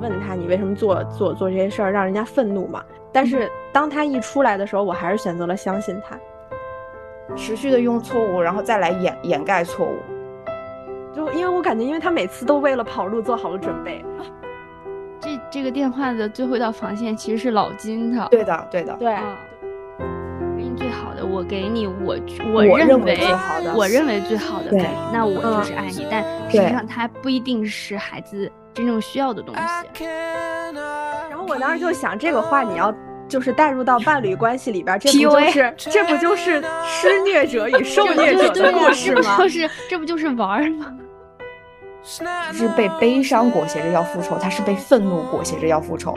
问他你为什么做做做这些事儿，让人家愤怒嘛。但是当他一出来的时候，我还是选择了相信他，持续的用错误，然后再来掩掩盖错误。就因为我感觉，因为他每次都为了跑路做好了准备。这这个电话的最后一道防线其实是老金的。对的，对的，对。给你最好的，我给你我我认为最好的，我认为最好的，对，那我就是爱你。但实际上，他不一定是孩子真正需要的东西。然后我当时就想，这个话你要就是带入到伴侣关系里边，这不就是这不就是施虐者与受虐者的故事吗？就是这不就是玩吗？是被悲伤裹挟着要复仇，他是被愤怒裹挟着要复仇。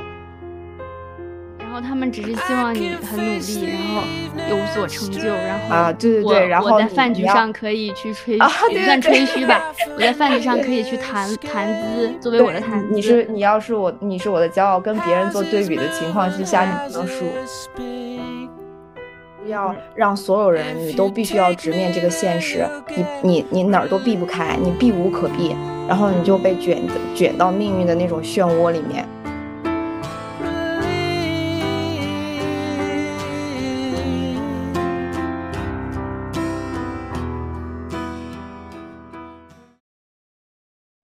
他们只是希望你很努力，然后有所成就，然后啊，对对对，然后我在饭局上可以去吹，也算吹嘘吧。我在饭局上可以去谈谈资，作为我的谈资。你是你要是我，你是我的骄傲，跟别人做对比的情况之下，你不能输。要让所有人，你都必须要直面这个现实，你你你哪儿都避不开，你避无可避，然后你就被卷卷到命运的那种漩涡里面。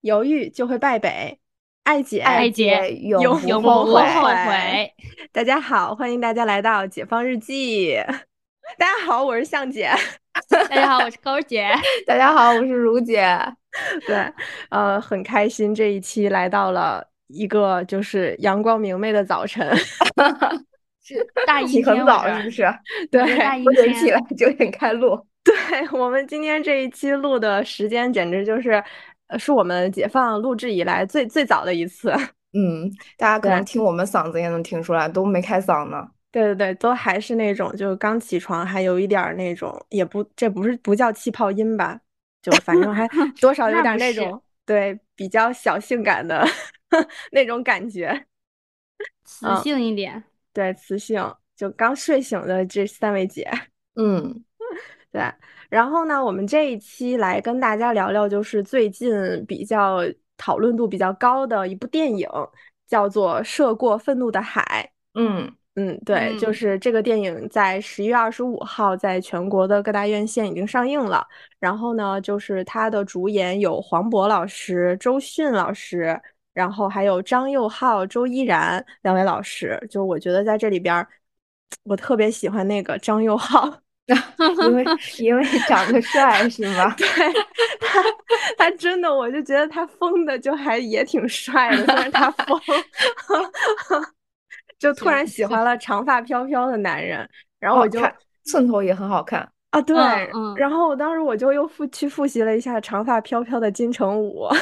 犹豫就会败北，爱姐爱姐永永不后悔。大家好，欢迎大家来到《解放日记》。大家好，我是向姐。大家好，我是高姐。大家好，我是如姐。对，呃，很开心这一期来到了一个就是阳光明媚的早晨。是大一很早，是不是？对，大一起来九点开录。对我们今天这一期录的时间，简直就是。呃，是我们解放录制以来最最早的一次。嗯，大家可能听我们嗓子也能听出来，都没开嗓呢。对对对，都还是那种，就刚起床，还有一点那种，也不，这不是不叫气泡音吧？就反正还 多少有点那种，对，比较小性感的 那种感觉，磁性一点。对，磁性。就刚睡醒的这三位姐，嗯，对。然后呢，我们这一期来跟大家聊聊，就是最近比较讨论度比较高的一部电影，叫做《涉过愤怒的海》。嗯嗯，对，就是这个电影在十一月二十五号在全国的各大院线已经上映了。然后呢，就是它的主演有黄渤老师、周迅老师，然后还有张佑浩、周依然两位老师。就我觉得在这里边，我特别喜欢那个张佑浩。因为因为长得帅是吗？对他，他真的，我就觉得他疯的就还也挺帅的，虽然他疯，就突然喜欢了长发飘飘的男人，然后我就寸头也很好看啊，对，然后我当时我就又复去复习了一下长发飘飘的金城武啊。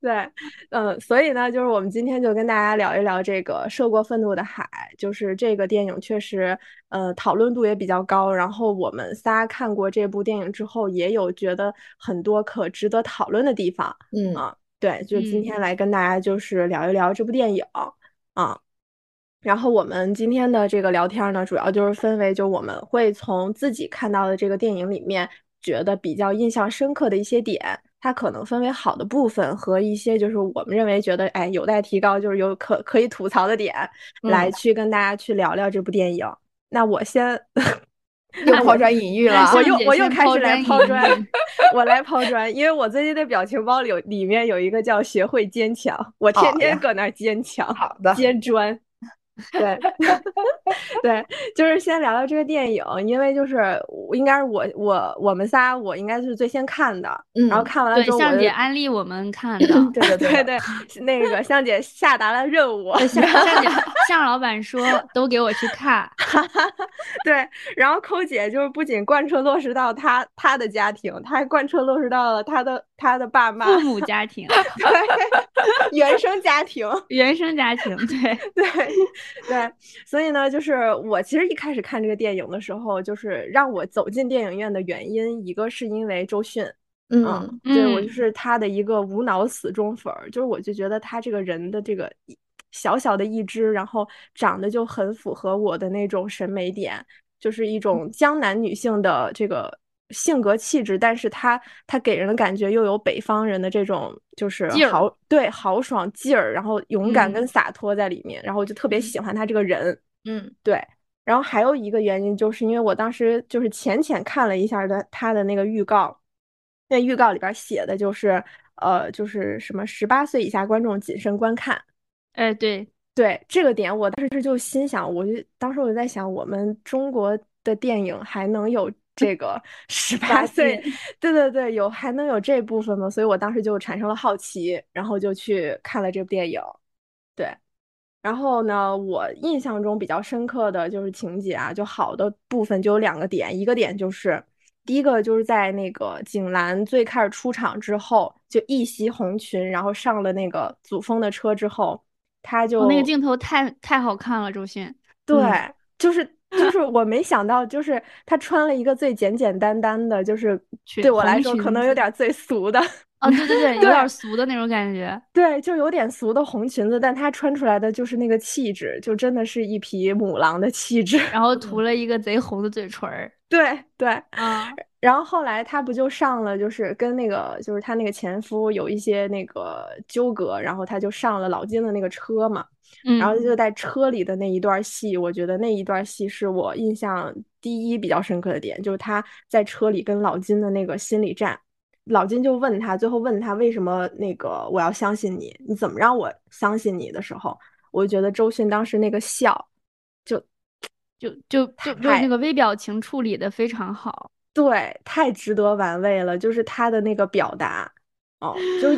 对，嗯，所以呢，就是我们今天就跟大家聊一聊这个《涉过愤怒的海》，就是这个电影确实，呃，讨论度也比较高。然后我们仨看过这部电影之后，也有觉得很多可值得讨论的地方。嗯啊，对，就今天来跟大家就是聊一聊这部电影啊。然后我们今天的这个聊天呢，主要就是分为，就我们会从自己看到的这个电影里面，觉得比较印象深刻的一些点。它可能分为好的部分和一些就是我们认为觉得哎有待提高，就是有可可以吐槽的点，来去跟大家去聊聊这部电影。那我先 又抛砖引玉了，我又我又开始来抛砖，我来抛砖，因为我最近的表情包里有里面有一个叫学会坚强，我天天搁那坚强，好的，坚砖。对，对，就是先聊聊这个电影，因为就是应该是我我我们仨，我应该是最先看的，然后看完了之后，向姐安利我们看的，对对对对，那个向姐下达了任务，向姐向老板说都给我去看，对，然后抠姐就是不仅贯彻落实到她她的家庭，她还贯彻落实到了她的他的爸妈、父母家庭，对，原生家庭，原生家庭，对。对。对，所以呢，就是我其实一开始看这个电影的时候，就是让我走进电影院的原因，一个是因为周迅，嗯，对我就。是他的一个无脑死忠粉儿，就是我就觉得他这个人的这个小小的一只，然后长得就很符合我的那种审美点，就是一种江南女性的这个性格气质，但是他他给人的感觉又有北方人的这种就是豪对豪爽劲儿，然后勇敢跟洒脱在里面，然后我就特别喜欢他这个人。嗯，对。然后还有一个原因，就是因为我当时就是浅浅看了一下的他的那个预告，那预告里边写的就是呃，就是什么十八岁以下观众谨慎观看。哎，对对，这个点我当时就心想，我就当时我就在想，我们中国的电影还能有这个十八岁？对对对，有还能有这部分吗？所以我当时就产生了好奇，然后就去看了这部电影。对。然后呢，我印象中比较深刻的就是情节啊，就好的部分就有两个点，一个点就是第一个就是在那个景兰最开始出场之后，就一袭红裙，然后上了那个祖峰的车之后，他就那个镜头太太好看了，周迅。对，就是就是我没想到，就是他穿了一个最简简单单的，就是对我来说可能有点最俗的。啊，对对对，有点俗的那种感觉。对，就有点俗的红裙子，但她穿出来的就是那个气质，就真的是一匹母狼的气质。然后涂了一个贼红的嘴唇儿。对对啊，然后后来他不就上了，就是跟那个就是他那个前夫有一些那个纠葛，然后他就上了老金的那个车嘛。嗯。然后就在车里的那一段戏，我觉得那一段戏是我印象第一比较深刻的点，就是他在车里跟老金的那个心理战。老金就问他，最后问他为什么那个我要相信你？你怎么让我相信你的时候，我就觉得周迅当时那个笑，就就就就就那个微表情处理的非常好，对，太值得玩味了，就是他的那个表达，哦，就。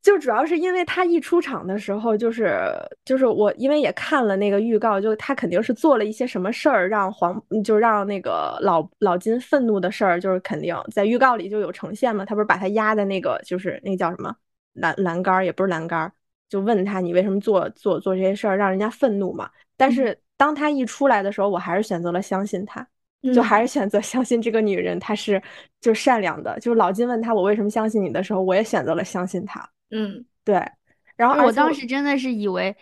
就主要是因为他一出场的时候，就是就是我，因为也看了那个预告，就他肯定是做了一些什么事儿，让黄就让那个老老金愤怒的事儿，就是肯定在预告里就有呈现嘛。他不是把他压在那个就是那叫什么栏栏杆儿，也不是栏杆儿，就问他你为什么做做做这些事儿，让人家愤怒嘛。但是当他一出来的时候，我还是选择了相信他，就还是选择相信这个女人，她是就善良的。就是老金问他我为什么相信你的时候，我也选择了相信他。嗯，对。然后我当时真的是以为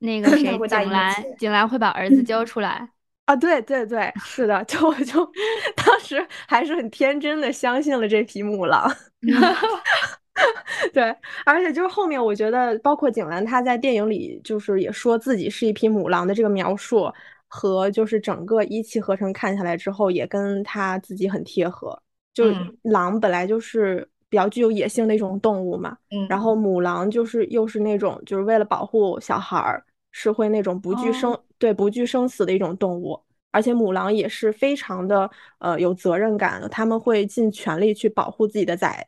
那个 谁景兰景兰会把儿子交出来啊！对对对，是的，就我就 当时还是很天真的相信了这匹母狼。对，而且就是后面我觉得，包括景兰她在电影里就是也说自己是一匹母狼的这个描述，和就是整个一气呵成看下来之后，也跟她自己很贴合。就是狼本来就是。比较具有野性的一种动物嘛，嗯，然后母狼就是又是那种就是为了保护小孩儿，是会那种不惧生对不惧生死的一种动物，而且母狼也是非常的呃有责任感的，他们会尽全力去保护自己的崽，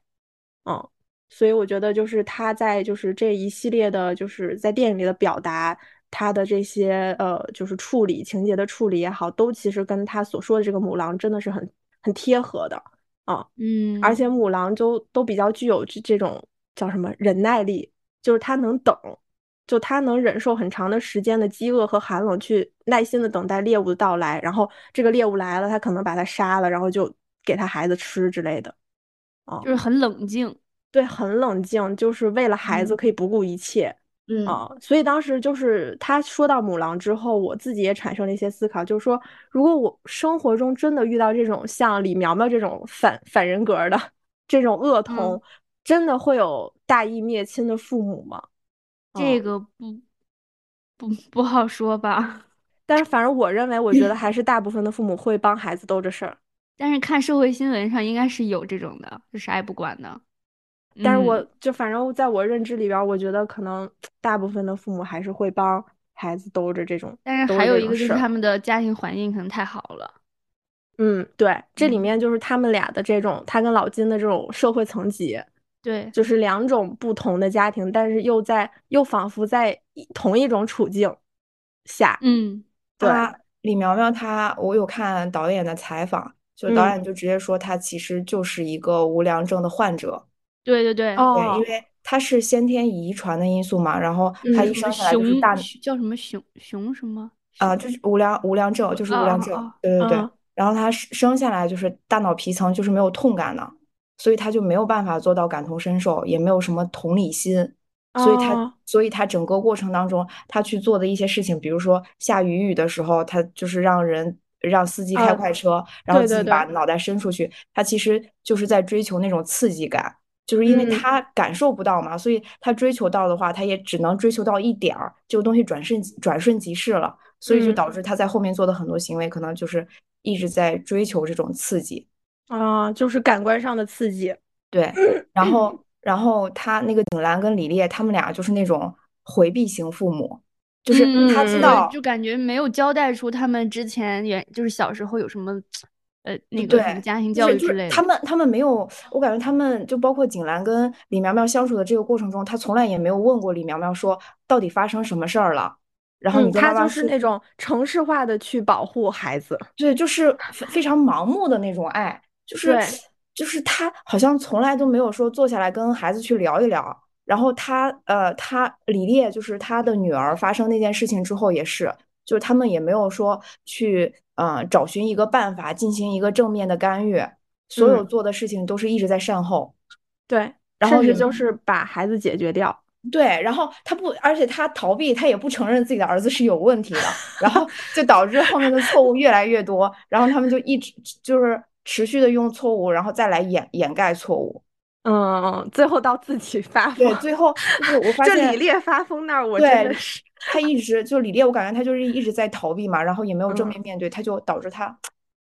嗯，所以我觉得就是他在就是这一系列的就是在电影里的表达，他的这些呃就是处理情节的处理也好，都其实跟他所说的这个母狼真的是很很贴合的。啊，嗯，而且母狼就都比较具有这这种叫什么忍耐力，就是他能等，就他能忍受很长的时间的饥饿和寒冷，去耐心的等待猎物的到来，然后这个猎物来了，他可能把它杀了，然后就给他孩子吃之类的，啊，就是很冷静，对，很冷静，就是为了孩子可以不顾一切。嗯啊，所以当时就是他说到母狼之后，我自己也产生了一些思考，就是说，如果我生活中真的遇到这种像李苗苗这种反反人格的这种恶童，真的会有大义灭亲的父母吗？这个不不不好说吧。但是反正我认为，我觉得还是大部分的父母会帮孩子兜着事儿。但是看社会新闻上，应该是有这种的，就啥也不管的。但是我就反正在我认知里边，我觉得可能大部分的父母还是会帮孩子兜着这种。但是还有一个就是他们的家庭环境可能太好了。嗯，对，这里面就是他们俩的这种，他跟老金的这种社会层级，对，就是两种不同的家庭，但是又在又仿佛在同一种处境下。嗯，对，李苗苗她，我有看导演的采访，就导演就直接说她其实就是一个无良症的患者。对对对，对，因为他是先天遗传的因素嘛，然后他一生下来就是大叫什么熊熊什么？啊，就是无良无良症，就是无良症，对对对。然后他生下来就是大脑皮层就是没有痛感的，所以他就没有办法做到感同身受，也没有什么同理心，所以他所以他整个过程当中他去做的一些事情，比如说下雨雨的时候，他就是让人让司机开快车，然后自己把脑袋伸出去，他其实就是在追求那种刺激感，就是因为他感受不到嘛，所以他追求到的话，他也只能追求到一点儿，这个东西转瞬转瞬即逝了，所以就导致他在后面做的很多行为，可能就是一直在追求这种刺激啊，就是感官上的刺激。对，然后然后他那个景兰跟李烈他们俩就是那种回避型父母。就是他知道，就感觉没有交代出他们之前原就是小时候有什么，呃，那个什么家庭教育之类的。他们他们没有，我感觉他们就包括景兰跟李苗苗相处的这个过程中，他从来也没有问过李苗苗说到底发生什么事儿了。然后你他就是那种城市化的去保护孩子，对，就是非常盲目的那种爱，就是就是他好像从来都没有说坐下来跟孩子去聊一聊。然后他呃，他李烈就是他的女儿发生那件事情之后也是，就是他们也没有说去呃找寻一个办法进行一个正面的干预，所有做的事情都是一直在善后。对，甚至就是把孩子解决掉。对，然后他不，而且他逃避，他也不承认自己的儿子是有问题的，然后就导致后面的错误越来越多，然后他们就一直就是持续的用错误，然后再来掩掩盖错误。嗯，最后到自己发疯。对，最后就是我发现这李烈发疯那儿，我真的是他一直就李烈，我感觉他就是一直在逃避嘛，然后也没有正面面对，他就导致他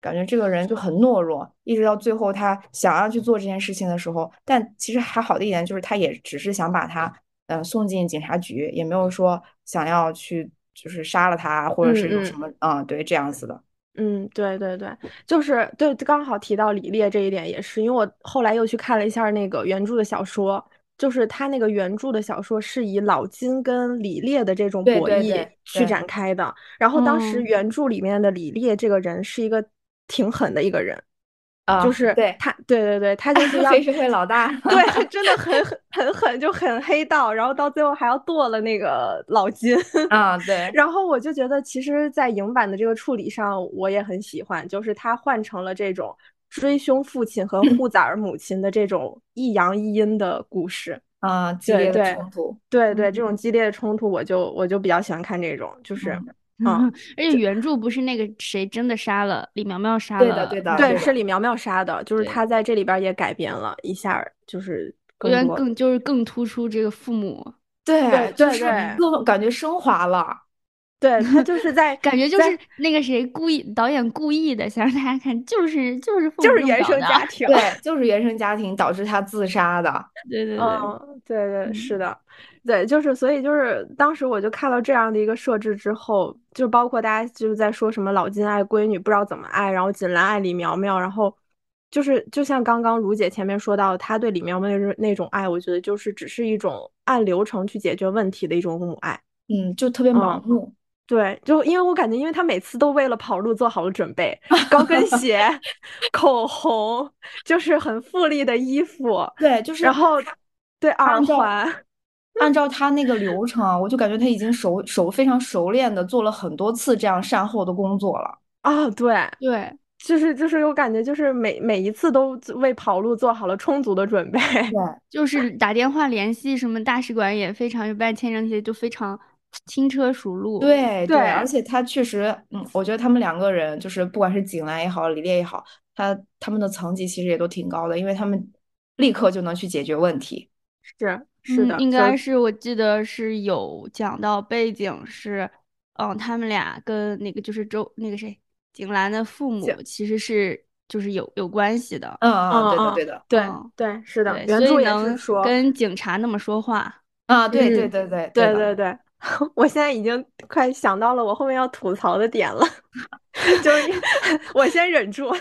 感觉这个人就很懦弱，一直到最后他想要去做这件事情的时候，但其实还好的一点就是他也只是想把他嗯送进警察局，也没有说想要去就是杀了他或者是有什么嗯对这样子的。嗯，对对对，就是对，刚好提到李烈这一点也是，因为我后来又去看了一下那个原著的小说，就是他那个原著的小说是以老金跟李烈的这种博弈去展开的，然后当时原著里面的李烈这个人是一个挺狠的一个人。啊，就是对他，对对对，他就是 要黑社会老大，对，真的很很很狠，就很黑道，然后到最后还要剁了那个老金啊，对。然后我就觉得，其实，在影版的这个处理上，我也很喜欢，就是他换成了这种追凶父亲和护崽儿母亲的这种一阳一阴的故事啊，激烈的冲突，对对，这种激烈的冲突，我就我就比较喜欢看这种，就是。啊！而且原著不是那个谁真的杀了李苗苗杀了，对的对的，对是李苗苗杀的，就是他在这里边也改编了一下，就是更更就是更突出这个父母，对对对，更感觉升华了。对他就是在感觉就是那个谁故意导演故意的想让大家看，就是就是就是原生家庭，对，就是原生家庭导致他自杀的。对对对，对对是的，对，就是所以就是当时我就看到这样的一个设置之后，就包括大家就是在说什么老金爱闺女不知道怎么爱，然后锦兰爱李苗苗，然后就是就像刚刚如姐前面说到，她对李苗苗那那种爱，我觉得就是只是一种按流程去解决问题的一种母爱，嗯，就特别盲目。对，就因为我感觉，因为他每次都为了跑路做好了准备，高跟鞋、口红，就是很富丽的衣服。对，就是然后对耳环，按照他那个流程，我就感觉他已经熟熟非常熟练的做了很多次这样善后的工作了。啊，对对，就是就是我感觉就是每每一次都为跑路做好了充足的准备。对，就是打电话联系什么大使馆也非常，办签证那些就非常。轻车熟路，对对，而且他确实，嗯，我觉得他们两个人就是不管是景兰也好，李烈也好，他他们的层级其实也都挺高的，因为他们立刻就能去解决问题。是是的，应该是我记得是有讲到背景是，嗯，他们俩跟那个就是周那个谁景兰的父母其实是就是有有关系的。嗯嗯，对的对的，对对是的，原著也是说跟警察那么说话。啊，对对对对对对对。我现在已经快想到了我后面要吐槽的点了，就是我先忍住。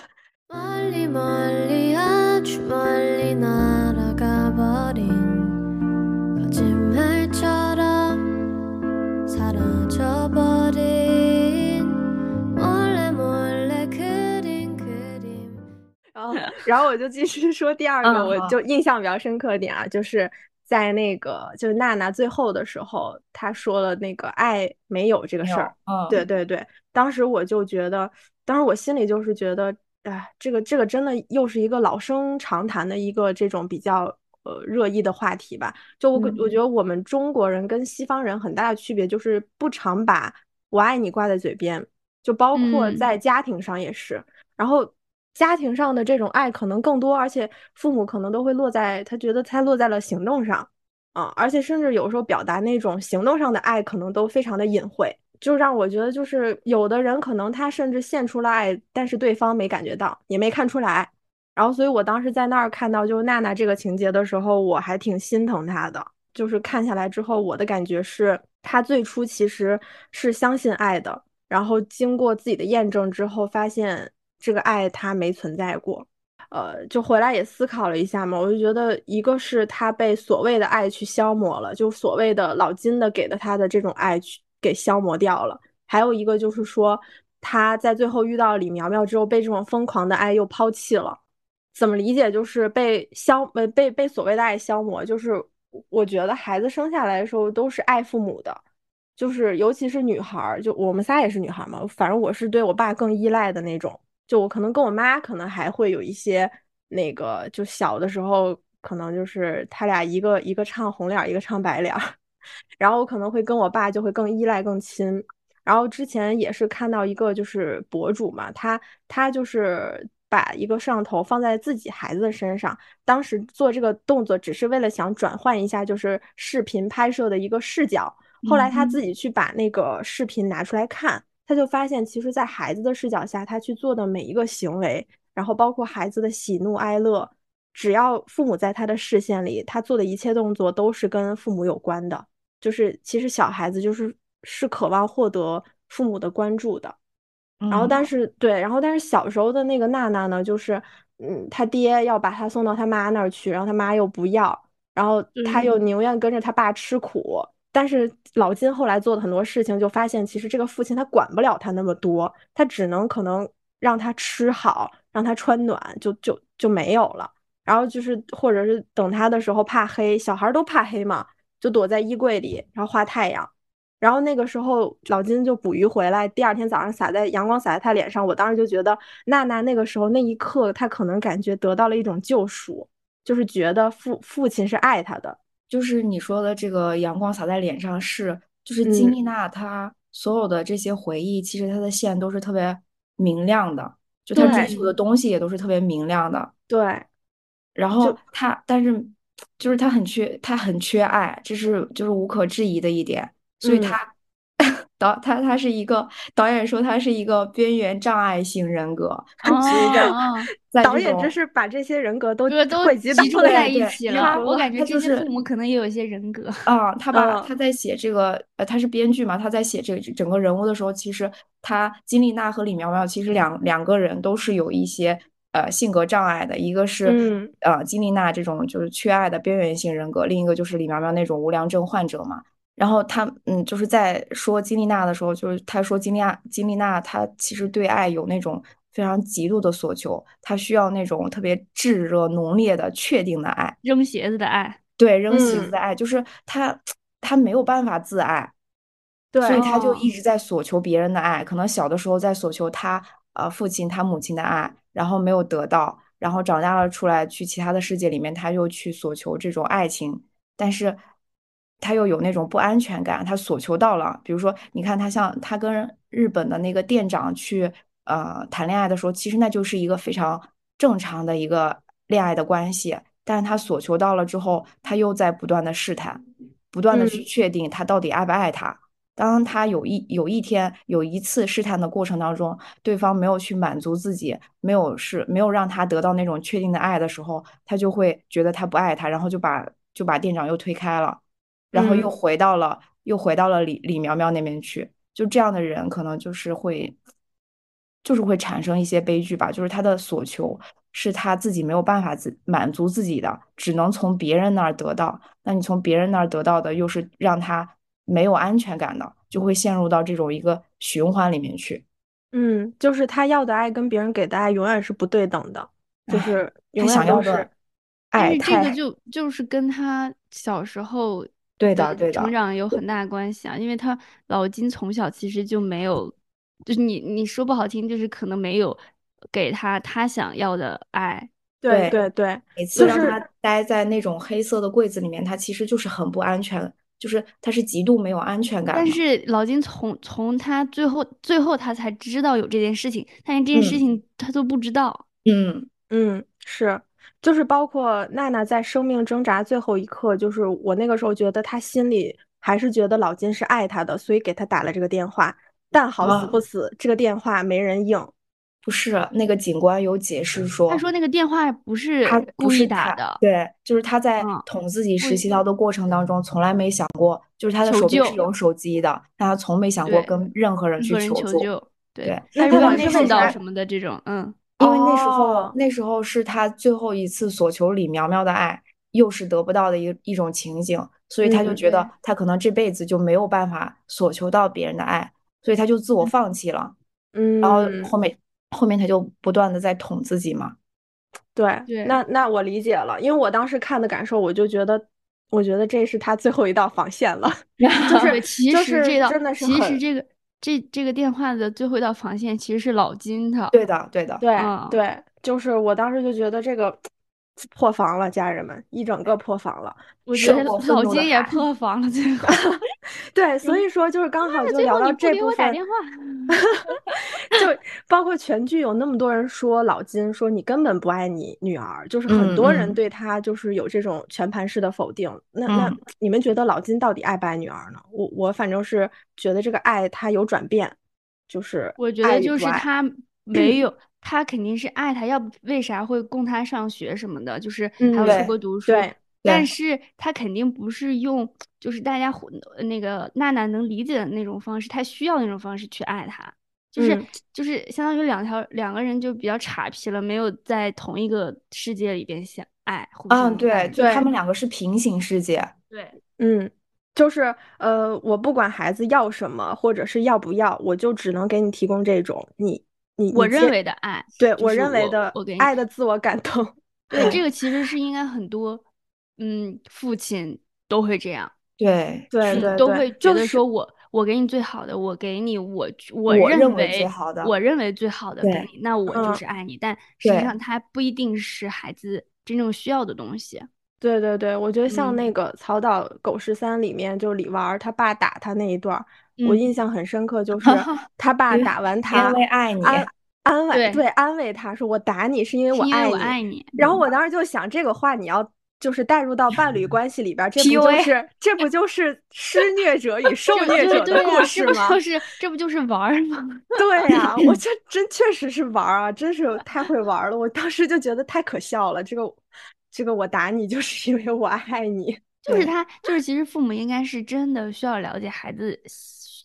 然后，然后我就继续说第二个，我就印象比较深刻点啊，就是。在那个就是娜娜最后的时候，她说了那个爱没有这个事儿。嗯，对对对，当时我就觉得，当时我心里就是觉得，哎，这个这个真的又是一个老生常谈的一个这种比较呃热议的话题吧。就我我觉得我们中国人跟西方人很大的区别就是不常把我爱你挂在嘴边，就包括在家庭上也是。然后家庭上的这种爱可能更多，而且父母可能都会落在他觉得他落在了行动上啊，而且甚至有时候表达那种行动上的爱可能都非常的隐晦，就让我觉得就是有的人可能他甚至献出了爱，但是对方没感觉到，也没看出来。然后，所以我当时在那儿看到就是娜娜这个情节的时候，我还挺心疼她的。就是看下来之后，我的感觉是，她最初其实是相信爱的，然后经过自己的验证之后，发现这个爱他没存在过。呃，就回来也思考了一下嘛，我就觉得一个是他被所谓的爱去消磨了，就所谓的老金的给的他的这种爱去给消磨掉了。还有一个就是说，他在最后遇到李苗苗之后，被这种疯狂的爱又抛弃了。怎么理解？就是被消被被被所谓的爱消磨，就是我觉得孩子生下来的时候都是爱父母的，就是尤其是女孩儿，就我们仨也是女孩嘛，反正我是对我爸更依赖的那种。就我可能跟我妈可能还会有一些那个，就小的时候可能就是他俩一个一个唱红脸，一个唱白脸，然后我可能会跟我爸就会更依赖更亲。然后之前也是看到一个就是博主嘛，他他就是把一个摄像头放在自己孩子的身上，当时做这个动作只是为了想转换一下就是视频拍摄的一个视角。后来他自己去把那个视频拿出来看。他就发现，其实，在孩子的视角下，他去做的每一个行为，然后包括孩子的喜怒哀乐，只要父母在他的视线里，他做的一切动作都是跟父母有关的。就是其实小孩子就是是渴望获得父母的关注的。然后，但是对，然后但是小时候的那个娜娜呢，就是嗯，他爹要把他送到他妈那儿去，然后他妈又不要，然后他又宁愿跟着他爸吃苦。但是老金后来做的很多事情，就发现其实这个父亲他管不了他那么多，他只能可能让他吃好，让他穿暖，就就就没有了。然后就是或者是等他的时候怕黑，小孩都怕黑嘛，就躲在衣柜里，然后画太阳。然后那个时候老金就捕鱼回来，第二天早上洒在阳光洒在他脸上，我当时就觉得娜娜那个时候那一刻，他可能感觉得到了一种救赎，就是觉得父父亲是爱他的。就是你说的这个阳光洒在脸上是，就是金丽娜她所有的这些回忆，其实她的线都是特别明亮的，就她追求的东西也都是特别明亮的。对，然后她，但是就是她很缺，她很缺爱，这是就是无可置疑的一点，所以她。导他他是一个导演说他是一个边缘障碍型人格，导演这是把这些人格都都汇集在一起了。我感觉这些父母可能也有一些人格啊。他把他在写这个呃，他是编剧嘛，他在写这个整个人物的时候，其实他金丽娜和李苗苗其实两两个人都是有一些呃性格障碍的，一个是呃金丽娜这种就是缺爱的边缘性人格，另一个就是李苗苗那种无良症患者嘛。然后他嗯，就是在说金丽娜的时候，就是他说金丽娜，金丽娜她其实对爱有那种非常极度的索求，她需要那种特别炙热浓烈的确定的爱，扔鞋子的爱，对，扔鞋子的爱，就是她她没有办法自爱，对，所以她就一直在索求别人的爱，可能小的时候在索求他呃父亲他母亲的爱，然后没有得到，然后长大了出来去其他的世界里面，他又去索求这种爱情，但是。他又有那种不安全感，他索求到了。比如说，你看他像他跟日本的那个店长去呃谈恋爱的时候，其实那就是一个非常正常的一个恋爱的关系。但是他索求到了之后，他又在不断的试探，不断的去确定他到底爱不爱他。当他有一有一天有一次试探的过程当中，对方没有去满足自己，没有是没有让他得到那种确定的爱的时候，他就会觉得他不爱他，然后就把就把店长又推开了。然后又回到了，又回到了李李苗苗那边去。就这样的人，可能就是会，就是会产生一些悲剧吧。就是他的所求是他自己没有办法自满足自己的，只能从别人那儿得到。那你从别人那儿得到的，又是让他没有安全感的，就会陷入到这种一个循环里面去。嗯，就是他要的爱跟别人给的爱永远是不对等的，就是他想要的爱。这个就就是跟他小时候。对的，对的，成长有很大关系啊，因为他老金从小其实就没有，就是你你说不好听，就是可能没有给他他想要的爱。对对对，每次让他待在那种黑色的柜子里面，他其实就是很不安全，就是他是极度没有安全感。但是老金从从他最后最后他才知道有这件事情，但是这件事情他都不知道。嗯嗯，是，就是包括娜娜在生命挣扎最后一刻，就是我那个时候觉得她心里还是觉得老金是爱她的，所以给她打了这个电话。但好死不死，这个电话没人应。不是那个警官有解释说，他说那个电话不是他故意打的，对，就是他在捅自己实习刀的过程当中，从来没想过，就是他的手机是有手机的，但他从没想过跟任何人去求助。对，那如果那碰到什么的这种，嗯，因为那时候那时候是他最后一次索求李苗苗的爱，又是得不到的一一种情景，所以他就觉得他可能这辈子就没有办法索求到别人的爱，所以他就自我放弃了。嗯，然后后面。后面他就不断的在捅自己嘛，对，那那我理解了，因为我当时看的感受，我就觉得，我觉得这是他最后一道防线了，就是其实这道真的是，其实这个这这个电话的最后一道防线其实是老金他，对的对的，对对，就是我当时就觉得这个。破防了，家人们，一整个破防了。我觉得老金也破防了，最后。对，所以说就是刚好就聊到这部分。就包括全剧有那么多人说老金说你根本不爱你女儿，就是很多人对他就是有这种全盘式的否定。那那你们觉得老金到底爱不爱女儿呢？我我反正是觉得这个爱他有转变，就是我觉得就是他没有。他肯定是爱他，要不为啥会供他上学什么的？就是还要出国读书。对，但是他肯定不是用，就是大家那个娜娜能理解的那种方式，他需要那种方式去爱他，就是就是相当于两条两个人就比较岔皮了，没有在同一个世界里边相爱。嗯，对，就他们两个是平行世界。对，嗯，就是呃，我不管孩子要什么或者是要不要，我就只能给你提供这种你。我认为的爱，对我认为的我给爱的自我感动，对这 个其实是应该很多，嗯，父亲都会这样，对对对，都会觉得说我我给你最好的，我给你我我认为最好的，我认为最好的给你，那我就是爱你，但实际上他不一定是孩子真正需要的东西。对对对，我觉得像那个《曹岛狗十三》里面，就李娃儿他爸打他那一段，我印象很深刻，就是 他爸打完他，因为爱你。安慰对安慰他说我打你是因为我爱你，然后我当时就想这个话你要就是带入到伴侣 关系里边，这不就是这不就是施虐者与受虐者的故事吗？就是这不就是玩吗？对呀，我这真确实是玩啊，真是太会玩了。我当时就觉得太可笑了。这个这个我打你就是因为我爱你，就是他就是其实父母应该是真的需要了解孩子。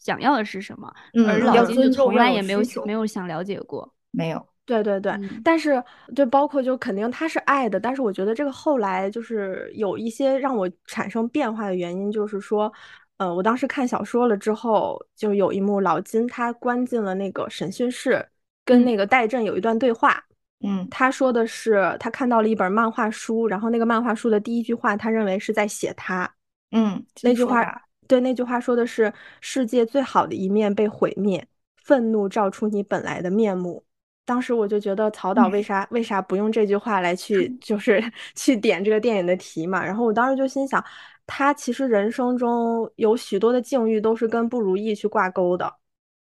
想要的是什么？而老金就从来也没有没有想了解过，没有。对对对，但是就包括就肯定他是爱的，但是我觉得这个后来就是有一些让我产生变化的原因，就是说，呃，我当时看小说了之后，就有一幕老金他关进了那个审讯室，跟那个戴震有一段对话。嗯，他说的是他看到了一本漫画书，然后那个漫画书的第一句话，他认为是在写他。嗯，那句话。对那句话说的是世界最好的一面被毁灭，愤怒照出你本来的面目。当时我就觉得曹导为啥为啥不用这句话来去 就是去点这个电影的题嘛？然后我当时就心想，他其实人生中有许多的境遇都是跟不如意去挂钩的，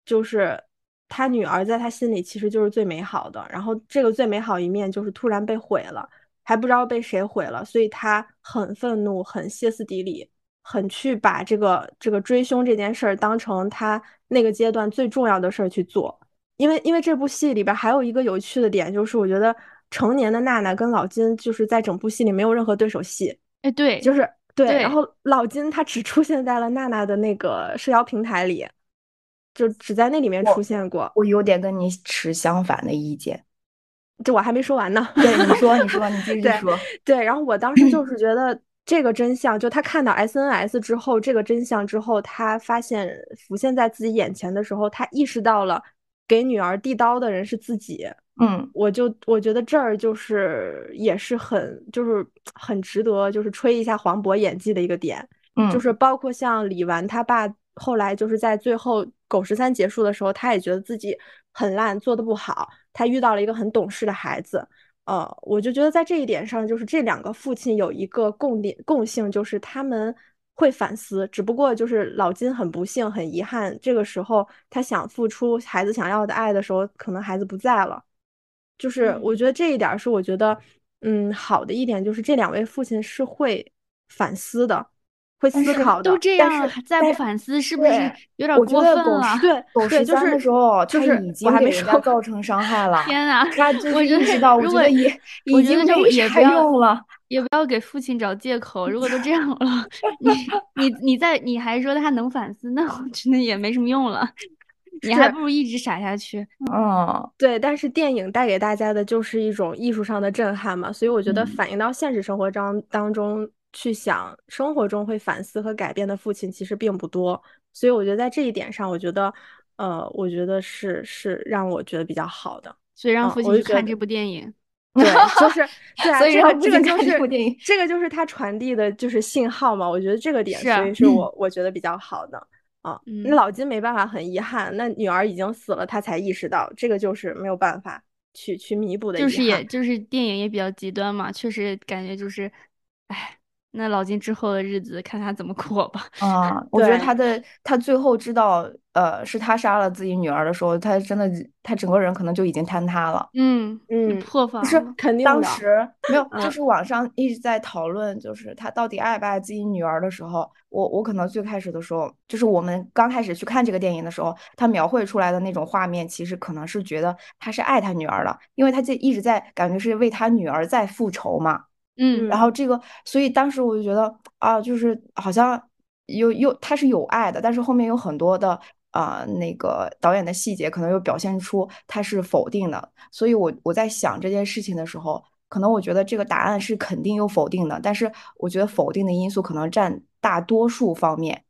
就是他女儿在他心里其实就是最美好的，然后这个最美好一面就是突然被毁了，还不知道被谁毁了，所以他很愤怒，很歇斯底里。很去把这个这个追凶这件事儿当成他那个阶段最重要的事儿去做，因为因为这部戏里边还有一个有趣的点，就是我觉得成年的娜娜跟老金就是在整部戏里没有任何对手戏，哎，对，就是对，然后老金他只出现在了娜娜的那个社交平台里，就只在那里面出现过。我有点跟你持相反的意见，这我还没说完呢。对，你说，你 说，你继续说。对，然后我当时就是觉得。这个真相，就他看到 SNS 之后，这个真相之后，他发现浮现在自己眼前的时候，他意识到了给女儿递刀的人是自己。嗯，我就我觉得这儿就是也是很就是很值得就是吹一下黄渤演技的一个点。嗯，就是包括像李纨他爸后来就是在最后狗十三结束的时候，他也觉得自己很烂，做的不好，他遇到了一个很懂事的孩子。呃，我就觉得在这一点上，就是这两个父亲有一个共点共性，就是他们会反思，只不过就是老金很不幸、很遗憾，这个时候他想付出孩子想要的爱的时候，可能孩子不在了。就是我觉得这一点是我觉得，嗯，好的一点就是这两位父亲是会反思的。会思考的，都这样再不反思，是不是有点过分了？对，狗十三的时候，就是已经给人家造成伤害了。天哪！他就是意识到，我觉得也已经没啥用了，也不要给父亲找借口。如果都这样了，你 你你在你还说他能反思，那我真的也没什么用了。你还不如一直傻下去。嗯，对。但是电影带给大家的就是一种艺术上的震撼嘛，所以我觉得反映到现实生活当当中。去想生活中会反思和改变的父亲其实并不多，所以我觉得在这一点上，我觉得，呃，我觉得是是让我觉得比较好的，所以让父亲去看这部电影，对，就是 对，所以让这个就是电影，这个就是他传递的就是信号嘛，我觉得这个点，所以是我我觉得比较好的啊。那老金没办法，很遗憾，那女儿已经死了，他才意识到这个就是没有办法去去弥补的，就是也就是电影也比较极端嘛，确实感觉就是，哎。那老金之后的日子，看他怎么过吧。啊，我觉得他的他最后知道，呃，是他杀了自己女儿的时候，他真的，他整个人可能就已经坍塌了。嗯嗯，破防。是肯定当时没有，就是网上一直在讨论，就是他到底爱不爱自己女儿的时候，我我可能最开始的时候，就是我们刚开始去看这个电影的时候，他描绘出来的那种画面，其实可能是觉得他是爱他女儿的，因为他就一直在感觉是为他女儿在复仇嘛。嗯，然后这个，所以当时我就觉得啊，就是好像有有他是有爱的，但是后面有很多的啊那个导演的细节，可能又表现出他是否定的。所以我我在想这件事情的时候，可能我觉得这个答案是肯定又否定的，但是我觉得否定的因素可能占大多数方面，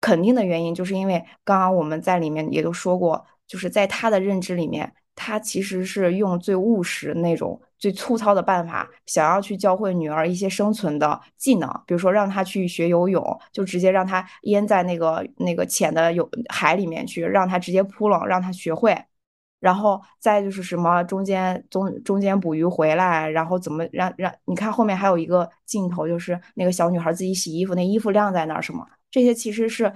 肯定的原因就是因为刚刚我们在里面也都说过，就是在他的认知里面。他其实是用最务实那种、最粗糙的办法，想要去教会女儿一些生存的技能，比如说让她去学游泳，就直接让她淹在那个那个浅的有海里面去，让她直接扑棱，让她学会。然后再就是什么中间中中间捕鱼回来，然后怎么让让你看后面还有一个镜头，就是那个小女孩自己洗衣服，那衣服晾在那儿什么，这些其实是。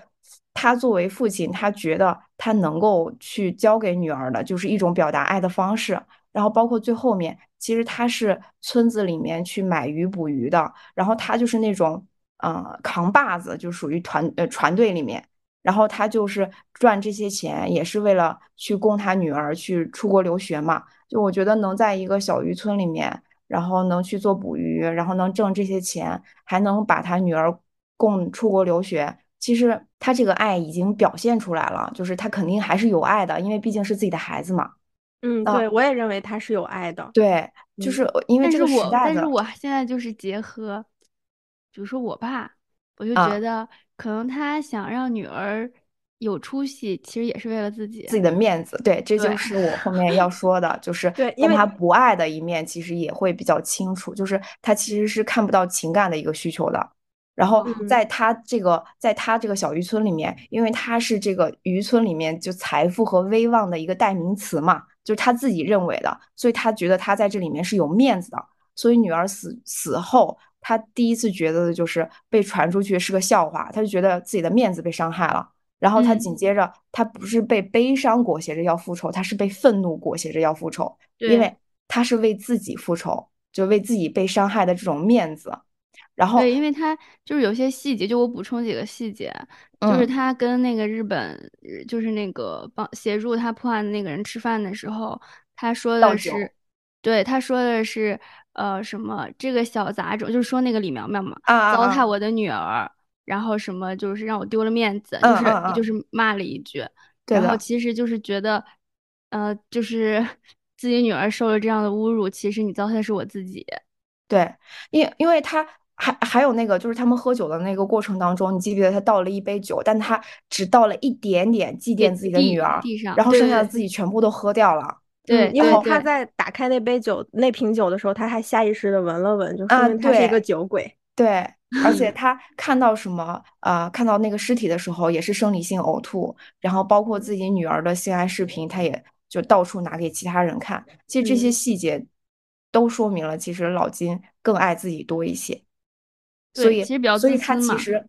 他作为父亲，他觉得他能够去教给女儿的，就是一种表达爱的方式。然后包括最后面，其实他是村子里面去买鱼捕鱼的，然后他就是那种，呃，扛把子，就属于团呃船队里面。然后他就是赚这些钱，也是为了去供他女儿去出国留学嘛。就我觉得能在一个小渔村里面，然后能去做捕鱼，然后能挣这些钱，还能把他女儿供出国留学。其实他这个爱已经表现出来了，就是他肯定还是有爱的，因为毕竟是自己的孩子嘛。嗯，对，我也认为他是有爱的。对，就是因为这个时代的。但是我现在就是结合，比如说我爸，我就觉得可能他想让女儿有出息，其实也是为了自己自己的面子。对，这就是我后面要 说的，就是对，因为他不爱的一面其实也会比较清楚，就是他其实是看不到情感的一个需求的。然后在他这个，在他这个小渔村里面，因为他是这个渔村里面就财富和威望的一个代名词嘛，就是他自己认为的，所以他觉得他在这里面是有面子的。所以女儿死死后，他第一次觉得的就是被传出去是个笑话，他就觉得自己的面子被伤害了。然后他紧接着，他不是被悲伤裹挟着要复仇，他是被愤怒裹挟着要复仇，因为他是为自己复仇，就为自己被伤害的这种面子。然后对，因为他就是有些细节，就我补充几个细节，就是他跟那个日本，就是那个帮协助他破案的那个人吃饭的时候，他说的是，对，他说的是，呃，什么这个小杂种，就是说那个李苗苗嘛，糟蹋我的女儿，然后什么就是让我丢了面子，就是就是骂了一句，然后其实就是觉得，呃，就是 自己女儿受了这样的侮辱，其实你糟蹋的是我自己，对，因因为他。还还有那个，就是他们喝酒的那个过程当中，你记不记得他倒了一杯酒，但他只倒了一点点祭奠自己的女儿，然后剩下的自己全部都喝掉了。对，因为他在打开那杯酒那瓶酒的时候，他还下意识的闻了闻，就说明他是一个酒鬼。对，而且 他看到什么啊？看到那个尸体的时候也是生理性呕吐，然后包括自己女儿的性爱视频，他也就到处拿给其他人看。其实这些细节都说明了，其实老金更爱自己多一些。所以，其实比较所以他其实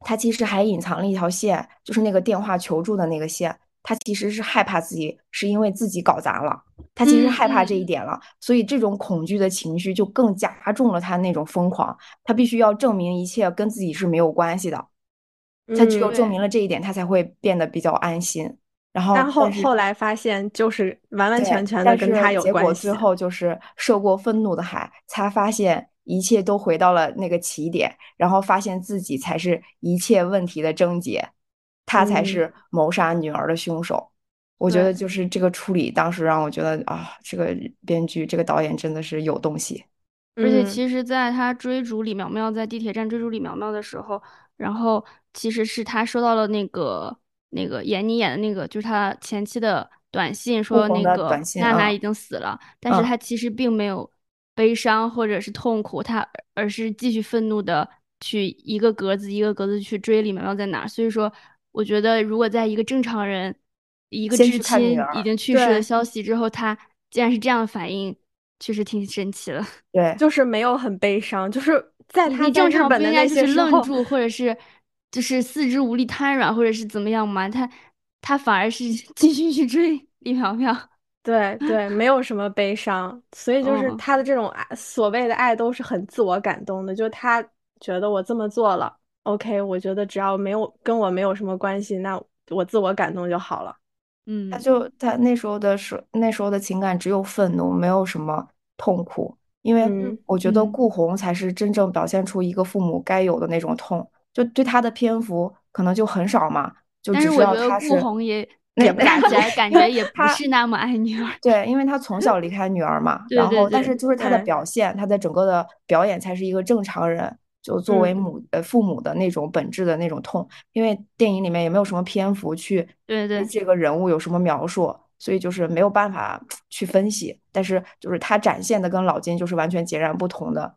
他其实还隐藏了一条线，就是那个电话求助的那个线。他其实是害怕自己是因为自己搞砸了，他其实害怕这一点了，所以这种恐惧的情绪就更加重了他那种疯狂。他必须要证明一切跟自己是没有关系的，他只有证明了这一点，他才会变得比较安心。然后，但后后来发现就是完完全全的跟他有关系。结果最后就是涉过愤怒的海，才发现一切都回到了那个起点，然后发现自己才是一切问题的症结。他才是谋杀女儿的凶手，我觉得就是这个处理，当时让我觉得啊，这个编剧、这个导演真的是有东西。而且其实，在他追逐李苗苗在地铁站追逐李苗苗的时候，然后其实是他收到了那个那个闫妮演的那个，就是他前妻的短信，说那个娜娜已经死了，但是他其实并没有悲伤或者是痛苦，他而是继续愤怒的去一个格子一个格子去追李苗苗在哪，所以说。我觉得，如果在一个正常人，一个至亲已经去世的消息之后，他竟然是这样的反应，确实挺神奇的。对，就是没有很悲伤，就是在他正常不应该就是愣住，或者是就是四肢无力瘫软，或者是怎么样吗？他他反而是 继续去追李苗苗。对对，没有什么悲伤，所以就是他的这种爱，所谓的爱都是很自我感动的，就他觉得我这么做了。OK，我觉得只要没有跟我没有什么关系，那我自我感动就好了。嗯，他就他那时候的时那时候的情感只有愤怒，没有什么痛苦。因为我觉得顾红才是真正表现出一个父母该有的那种痛。就对他的篇幅可能就很少嘛，就只知道他是。顾红也也感觉 感觉也不是那么爱女儿。对，因为他从小离开女儿嘛，然后但是就是他的表现，他的整个的表演才是一个正常人。就作为母呃父母的那种本质的那种痛，因为电影里面也没有什么篇幅去对对这个人物有什么描述，所以就是没有办法去分析。但是就是他展现的跟老金就是完全截然不同的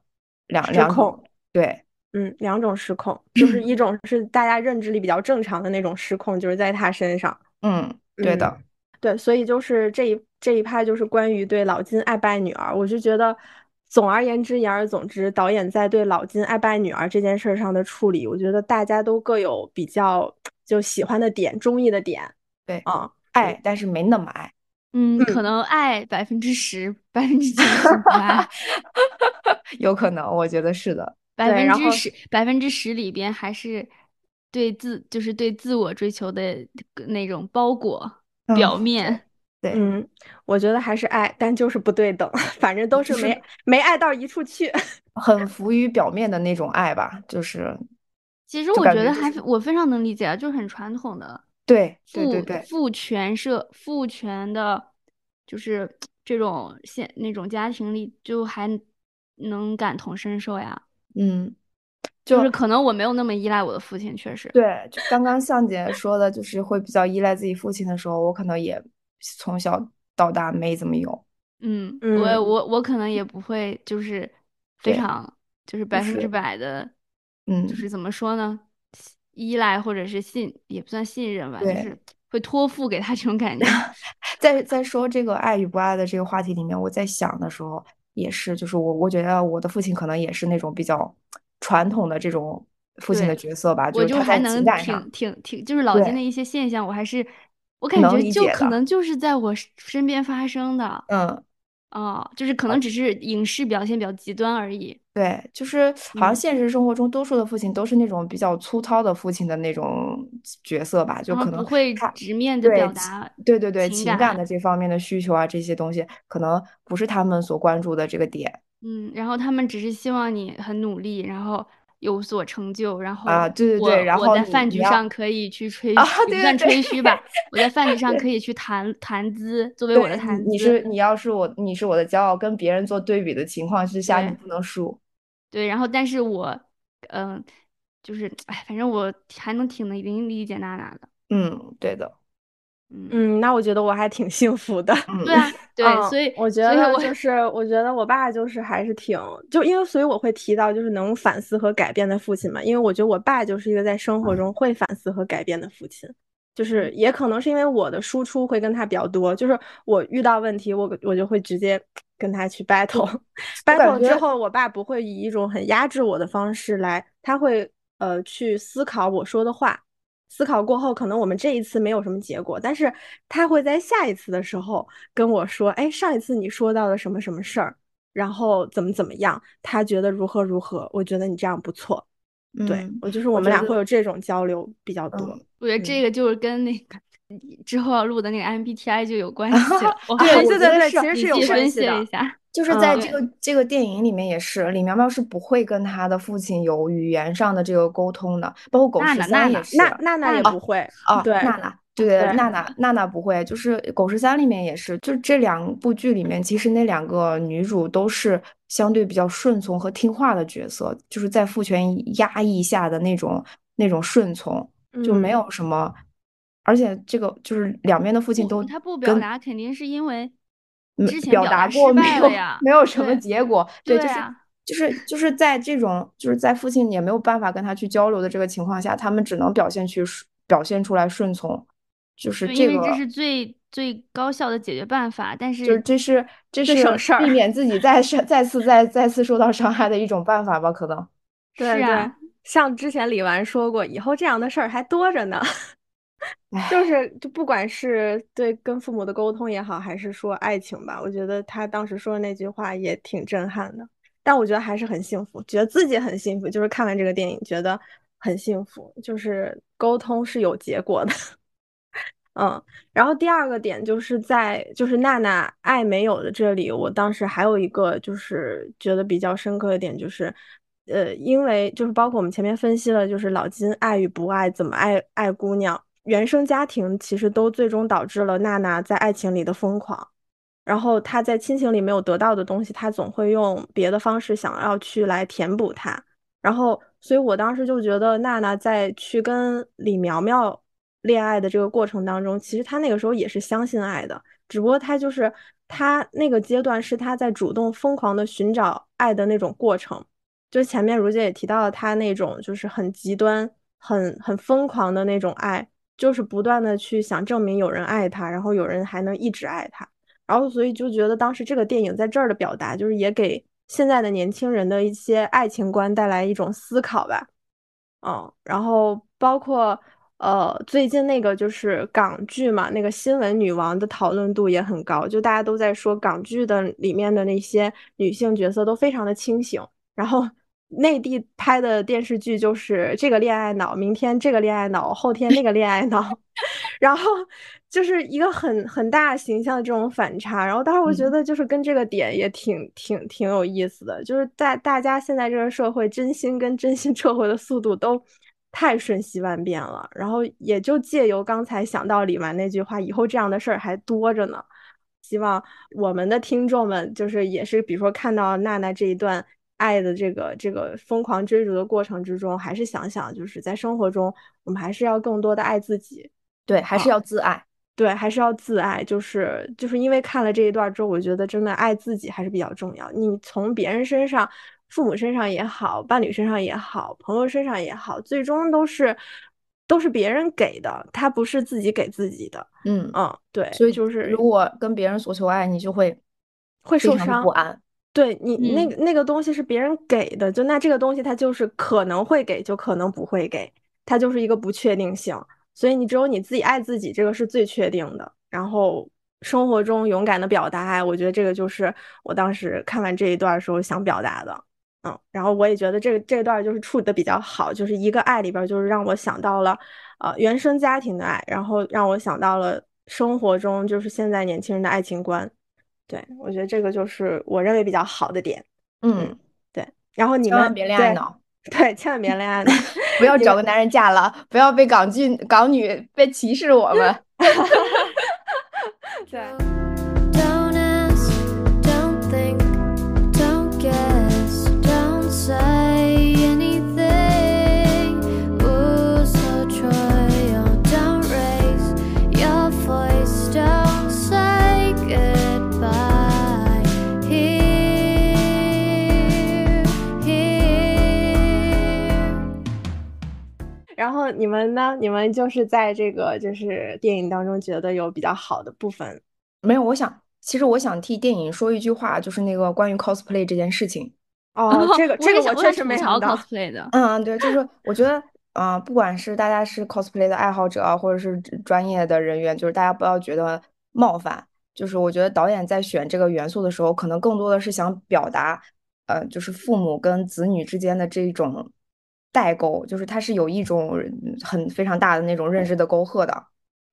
两两种，对，嗯，两种失控，就是一种是大家认知里比较正常的那种失控，就是在他身上，嗯，对的，对，所以就是这一这一派就是关于对老金爱不爱女儿，我就觉得。总而言之，言而总之，导演在对老金爱不爱女儿这件事上的处理，我觉得大家都各有比较就喜欢的点、中意的点。对啊，爱，但是没那么爱。嗯，可能爱百分之十，百分之九十不爱。有可能，我觉得是的。百分之十，百分之十里边还是对自，就是对自我追求的那种包裹表面。对，嗯，我觉得还是爱，但就是不对等，反正都是没没爱到一处去，很浮于表面的那种爱吧，就是。其实我觉得还我非常能理解啊，就是很传统的，对，对对对，父权社父权的，就是这种现那种家庭里，就还能感同身受呀。嗯，就是可能我没有那么依赖我的父亲，确实。对，就刚刚向姐说的，就是会比较依赖自己父亲的时候，我可能也。从小到大没怎么有，嗯，我我我可能也不会，就是非常就是百分之百的，嗯，就是怎么说呢，依赖或者是信也不算信任吧，就是会托付给他这种感觉。在在说这个爱与不爱的这个话题里面，我在想的时候也是，就是我我觉得我的父亲可能也是那种比较传统的这种父亲的角色吧，我就还能挺挺挺，就是老金的一些现象，我还是。我感觉就可能就是在我身边发生的，嗯，哦，就是可能只是影视表现比较极端而已。对，就是好像现实生活中多数的父亲都是那种比较粗糙的父亲的那种角色吧，就可能不会直面的表达，对对对，情感的这方面的需求啊，这些东西可能不是他们所关注的这个点。嗯，然后他们只是希望你很努力，然后。有所成就，然后啊，对对对，然后我在饭局上可以去吹，不算吹嘘吧。我在饭局上可以去谈谈资，作 为我的谈资。你是你要是我，你是我的骄傲，跟别人做对比的情况之下，你不能输。对，然后但是我，嗯，就是哎，反正我还能挺能理解娜娜的。嗯，对的。嗯，那我觉得我还挺幸福的。对啊，对，所以我觉得就是，我觉得我爸就是还是挺，就因为所以我会提到就是能反思和改变的父亲嘛，因为我觉得我爸就是一个在生活中会反思和改变的父亲，就是也可能是因为我的输出会跟他比较多，就是我遇到问题，我我就会直接跟他去 battle，battle 之后，我爸不会以一种很压制我的方式来，他会呃去思考我说的话。思考过后，可能我们这一次没有什么结果，但是他会在下一次的时候跟我说：“哎，上一次你说到了什么什么事儿，然后怎么怎么样，他觉得如何如何，我觉得你这样不错。”对我就是我们俩会有这种交流比较多。我觉得这个就是跟那个之后要录的那个 MBTI 就有关系了。对对对，其实是有分析一下。就是在这个这个电影里面也是，李苗苗是不会跟她的父亲有语言上的这个沟通的，包括狗十三也是，娜。娜娜也不会啊，对，娜娜对对，娜娜娜娜不会，就是狗十三里面也是，就这两部剧里面，其实那两个女主都是相对比较顺从和听话的角色，就是在父权压抑下的那种那种顺从，就没有什么，而且这个就是两边的父亲都他不表达，肯定是因为。表达过没有？没有什么结果。对，就是就是就是在这种就是在父亲也没有办法跟他去交流的这个情况下，他们只能表现去表现出来顺从，就是这个。这是最最高效的解决办法，但是就是这是这是避 免自己再再再次再再次受到伤害的一种办法吧？可能。对啊，像之前李纨说过，以后这样的事儿还多着呢。就是就不管是对跟父母的沟通也好，还是说爱情吧，我觉得他当时说的那句话也挺震撼的。但我觉得还是很幸福，觉得自己很幸福，就是看完这个电影觉得很幸福，就是沟通是有结果的。嗯，然后第二个点就是在就是娜娜爱没有的这里，我当时还有一个就是觉得比较深刻的点就是，呃，因为就是包括我们前面分析了，就是老金爱与不爱，怎么爱爱姑娘。原生家庭其实都最终导致了娜娜在爱情里的疯狂，然后她在亲情里没有得到的东西，她总会用别的方式想要去来填补它。然后，所以我当时就觉得娜娜在去跟李苗苗恋爱的这个过程当中，其实她那个时候也是相信爱的，只不过她就是她那个阶段是她在主动疯狂的寻找爱的那种过程。就前面如姐也提到了她那种就是很极端、很很疯狂的那种爱。就是不断的去想证明有人爱他，然后有人还能一直爱他，然后所以就觉得当时这个电影在这儿的表达，就是也给现在的年轻人的一些爱情观带来一种思考吧。嗯，然后包括呃最近那个就是港剧嘛，那个新闻女王的讨论度也很高，就大家都在说港剧的里面的那些女性角色都非常的清醒，然后。内地拍的电视剧就是这个恋爱脑，明天这个恋爱脑，后天那个恋爱脑，然后就是一个很很大形象的这种反差。然后当时我觉得就是跟这个点也挺挺挺有意思的，就是在大家现在这个社会，真心跟真心撤回的速度都太瞬息万变了。然后也就借由刚才想到李纨那句话，以后这样的事儿还多着呢。希望我们的听众们就是也是，比如说看到娜娜这一段。爱的这个这个疯狂追逐的过程之中，还是想想，就是在生活中，我们还是要更多的爱自己，对，还是要自爱，对，还是要自爱。就是就是因为看了这一段之后，我觉得真的爱自己还是比较重要。你从别人身上，父母身上也好，伴侣身上也好，朋友身上也好，最终都是都是别人给的，他不是自己给自己的。嗯嗯，对，所以就是如果跟别人索求爱，你就会会受伤不安。对你那个那个东西是别人给的，就那这个东西它就是可能会给，就可能不会给，它就是一个不确定性。所以你只有你自己爱自己，这个是最确定的。然后生活中勇敢的表达爱，我觉得这个就是我当时看完这一段时候想表达的。嗯，然后我也觉得这个这段就是处理的比较好，就是一个爱里边就是让我想到了呃原生家庭的爱，然后让我想到了生活中就是现在年轻人的爱情观。对，我觉得这个就是我认为比较好的点。嗯，对。然后你们别恋爱脑，对，千万别恋爱脑，不要找个男人嫁了，不要被港剧港女被歧视我们。对。后你们呢？你们就是在这个就是电影当中觉得有比较好的部分没有？我想，其实我想替电影说一句话，就是那个关于 cosplay 这件事情。哦，这个 这个我确实没想到。cosplay 的，嗯，对，就是我觉得，啊，不管是大家是 cosplay 的爱好者，或者是专业的人员，就是大家不要觉得冒犯。就是我觉得导演在选这个元素的时候，可能更多的是想表达，呃，就是父母跟子女之间的这种代沟，就是它是有一种很非常大的那种认知的沟壑的。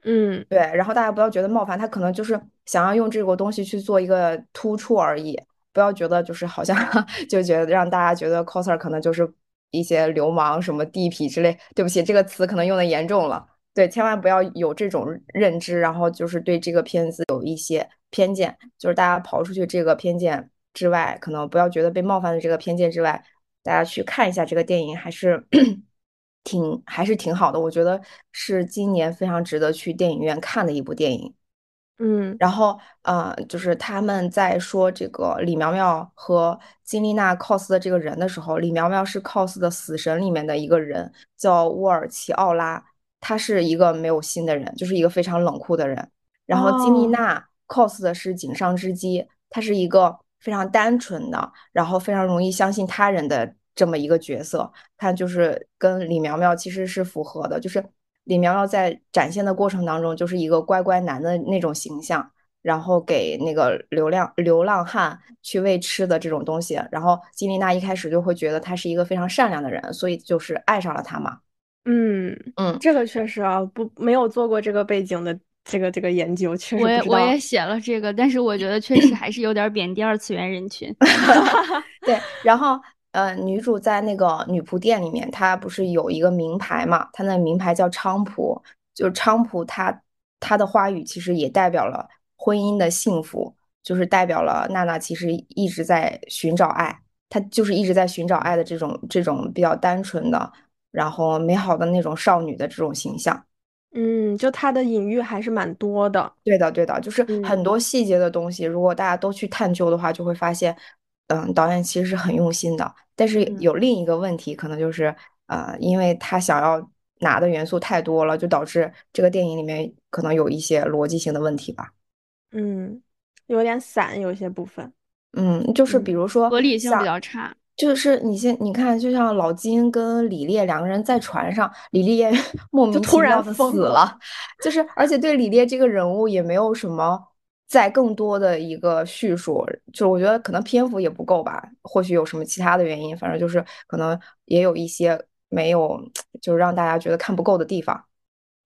嗯，对。然后大家不要觉得冒犯，他可能就是想要用这个东西去做一个突出而已。不要觉得就是好像 就觉得让大家觉得 coser 可能就是一些流氓什么地痞之类。对不起，这个词可能用的严重了。对，千万不要有这种认知，然后就是对这个片子有一些偏见。就是大家刨出去这个偏见之外，可能不要觉得被冒犯的这个偏见之外，大家去看一下这个电影，还是挺还是挺好的。我觉得是今年非常值得去电影院看的一部电影。嗯，然后呃，就是他们在说这个李苗苗和金丽娜 cos 的这个人的时候，李苗苗是 cos 的死神里面的一个人，叫沃尔奇奥拉，他是一个没有心的人，就是一个非常冷酷的人。然后金丽娜 cos 的是井上织姬，他是一个非常单纯的，然后非常容易相信他人的这么一个角色。他就是跟李苗苗其实是符合的，就是。李苗苗在展现的过程当中，就是一个乖乖男的那种形象，然后给那个流浪流浪汉去喂吃的这种东西，然后金丽娜一开始就会觉得他是一个非常善良的人，所以就是爱上了他嘛。嗯嗯，这个确实啊，不没有做过这个背景的这个这个研究，确实我也我也写了这个，但是我觉得确实还是有点贬低二次元人群。对，然后。呃，女主在那个女仆店里面，她不是有一个名牌嘛？她那名牌叫菖蒲，就是菖蒲，她她的花语其实也代表了婚姻的幸福，就是代表了娜娜其实一直在寻找爱，她就是一直在寻找爱的这种这种比较单纯的，然后美好的那种少女的这种形象。嗯，就它的隐喻还是蛮多的。对的，对的，就是很多细节的东西，如果大家都去探究的话，就会发现。嗯，导演其实是很用心的，但是有另一个问题，可能就是，呃，因为他想要拿的元素太多了，就导致这个电影里面可能有一些逻辑性的问题吧。嗯，有点散，有些部分。嗯，就是比如说合理性比较差。就是你先你看，就像老金跟李烈两个人在船上，李烈 莫名其妙的死了，就是而且对李烈这个人物也没有什么。再更多的一个叙述，就是我觉得可能篇幅也不够吧，或许有什么其他的原因，反正就是可能也有一些没有，就是让大家觉得看不够的地方。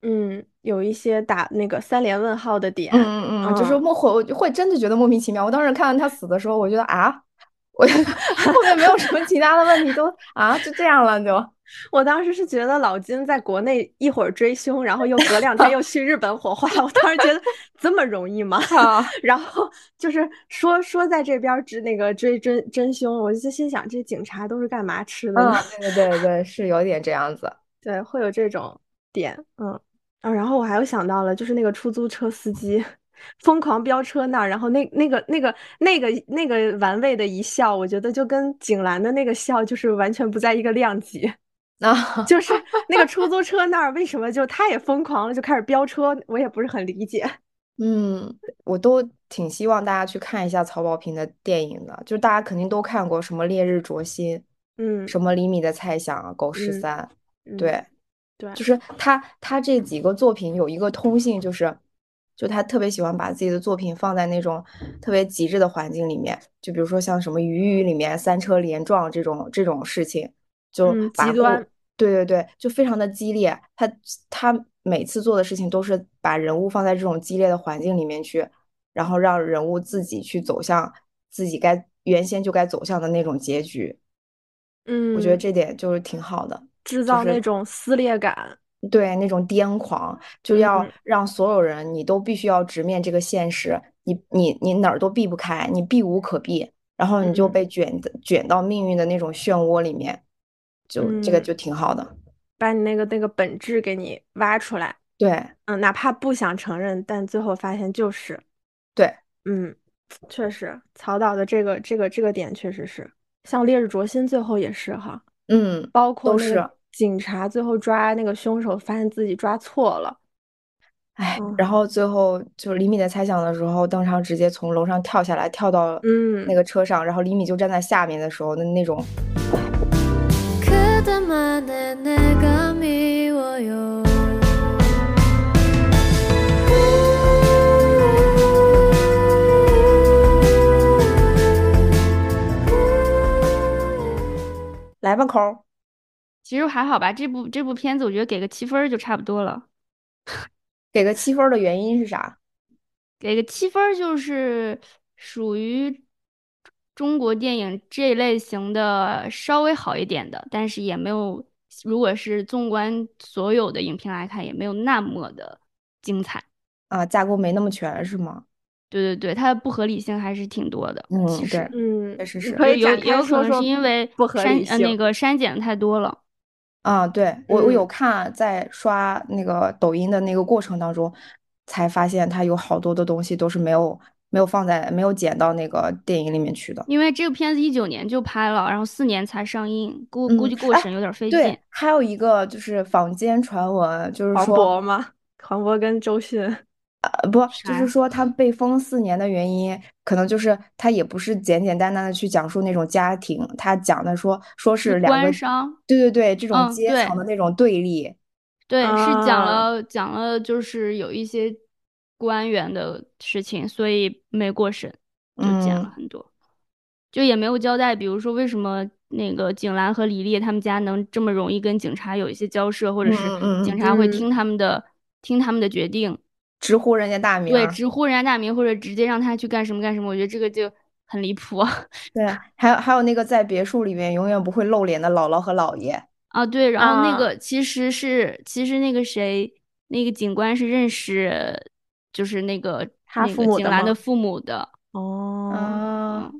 嗯，有一些打那个三连问号的点。嗯嗯嗯，就是莫会会真的觉得莫名其妙。我当时看到他死的时候，我觉得啊，我后面没有什么其他的问题，都啊就这样了就。我当时是觉得老金在国内一会儿追凶，然后又隔两天又去日本火化。我当时觉得这么容易吗？然后就是说说在这边追那个追真真凶，我就心想这警察都是干嘛吃的？嗯，对对对对，是有点这样子。对，会有这种点，嗯啊。然后我还有想到了，就是那个出租车司机疯狂飙车那儿，然后那那个那个那个那个玩味的一笑，我觉得就跟景兰的那个笑就是完全不在一个量级。啊，就是那个出租车那儿，为什么就他也疯狂了，就开始飙车？我也不是很理解。嗯，我都挺希望大家去看一下曹保平的电影的，就是大家肯定都看过什么《烈日灼心》，嗯，什么《厘米的猜想》《啊狗十三》，对，对，就是他他这几个作品有一个通性，就是就他特别喜欢把自己的作品放在那种特别极致的环境里面，就比如说像什么《雨雨》里面三车连撞这种这种事情。就极端，对对对，就非常的激烈。他他每次做的事情都是把人物放在这种激烈的环境里面去，然后让人物自己去走向自己该原先就该走向的那种结局。嗯，我觉得这点就是挺好的，制造那种撕裂感，对那种癫狂，就要让所有人你都必须要直面这个现实，你你你哪儿都避不开，你避无可避，然后你就被卷的卷到命运的那种漩涡里面。就这个就挺好的，把你那个那个本质给你挖出来。对，嗯，哪怕不想承认，但最后发现就是。对，嗯，确实，曹导的这个这个这个点确实是，像《烈日灼心》最后也是哈，嗯，包括都是警察最后抓那个凶手，发现自己抓错了。哎，然后最后就是李米的猜想的时候，邓超直接从楼上跳下来，跳到嗯那个车上，然后李米就站在下面的时候的那种。来吧，抠。其实还好吧，这部这部片子我觉得给个七分就差不多了。给个七分的原因是啥？给个七分就是属于中国电影这类型的稍微好一点的，但是也没有，如果是纵观所有的影评来看，也没有那么的精彩啊，架构没那么全是吗？对对对，它的不合理性还是挺多的。嗯，其实，嗯，确实是，可以有有可能是因为不合理性，那个删减太多了。啊，对我我有看，在刷那个抖音的那个过程当中，才发现它有好多的东西都是没有没有放在没有剪到那个电影里面去的。因为这个片子一九年就拍了，然后四年才上映，估估计过程有点费劲。对，还有一个就是坊间传闻，就是说黄渤吗？黄渤跟周迅。呃，不，就是说他被封四年的原因，可能就是他也不是简简单单的去讲述那种家庭，他讲的说说是两个，对对对，这种阶层的那种对立，对，是讲了讲了，就是有一些官员的事情，所以没过审，就减了很多，就也没有交代，比如说为什么那个景兰和李丽他们家能这么容易跟警察有一些交涉，或者是警察会听他们的听他们的决定。直呼人家大名，对，直呼人家大名，或者直接让他去干什么干什么，我觉得这个就很离谱。对，还有还有那个在别墅里面永远不会露脸的姥姥和姥爷啊，对，然后那个其实是其实那个谁，那个警官是认识，就是那个他父母景岚的父母的哦